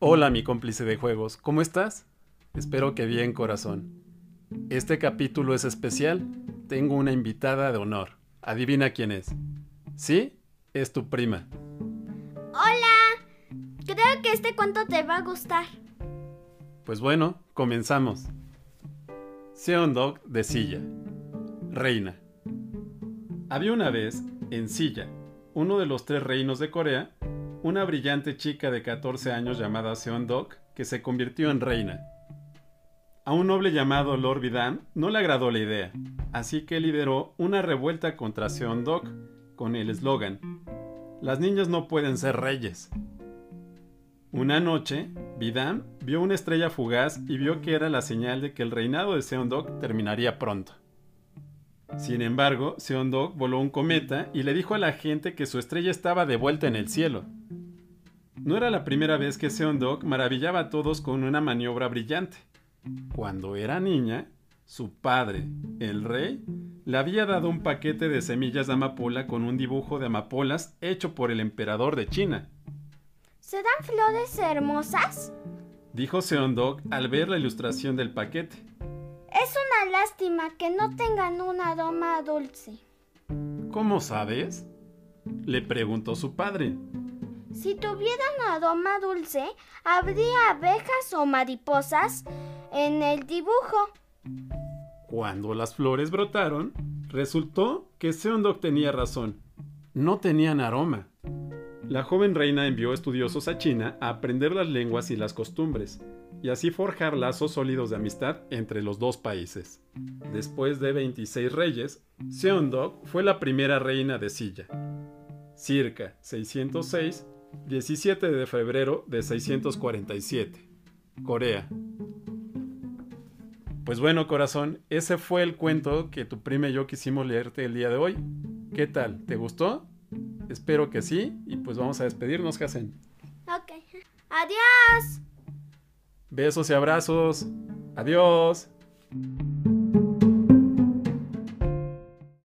Hola mi cómplice de juegos, ¿cómo estás? Espero que bien corazón. Este capítulo es especial. Tengo una invitada de honor. Adivina quién es. ¿Sí? Es tu prima. Hola. Creo que este cuento te va a gustar. Pues bueno, comenzamos. Seondok de Silla. Reina. Había una vez, en Silla, uno de los tres reinos de Corea, una brillante chica de 14 años llamada Seondok que se convirtió en reina. A un noble llamado Lord Vidam no le agradó la idea, así que lideró una revuelta contra Seondok con el eslogan: Las niñas no pueden ser reyes. Una noche, Vidam vio una estrella fugaz y vio que era la señal de que el reinado de Seondok terminaría pronto. Sin embargo, Seondok voló un cometa y le dijo a la gente que su estrella estaba de vuelta en el cielo. No era la primera vez que Seondok maravillaba a todos con una maniobra brillante. Cuando era niña, su padre, el rey, le había dado un paquete de semillas de amapola con un dibujo de amapolas hecho por el emperador de China. ¿Serán flores hermosas? Dijo Seondok al ver la ilustración del paquete. Es una lástima que no tengan un aroma dulce. ¿Cómo sabes? Le preguntó su padre. Si tuvieran aroma dulce, habría abejas o mariposas en el dibujo. Cuando las flores brotaron, resultó que Seondok tenía razón. No tenían aroma. La joven reina envió estudiosos a China a aprender las lenguas y las costumbres, y así forjar lazos sólidos de amistad entre los dos países. Después de 26 reyes, Seondok fue la primera reina de Silla. Circa 606, 17 de febrero de 647. Corea. Pues bueno, corazón, ese fue el cuento que tu prima y yo quisimos leerte el día de hoy. ¿Qué tal? ¿Te gustó? Espero que sí. Y pues vamos a despedirnos, Hasen. Ok. Adiós. Besos y abrazos. Adiós.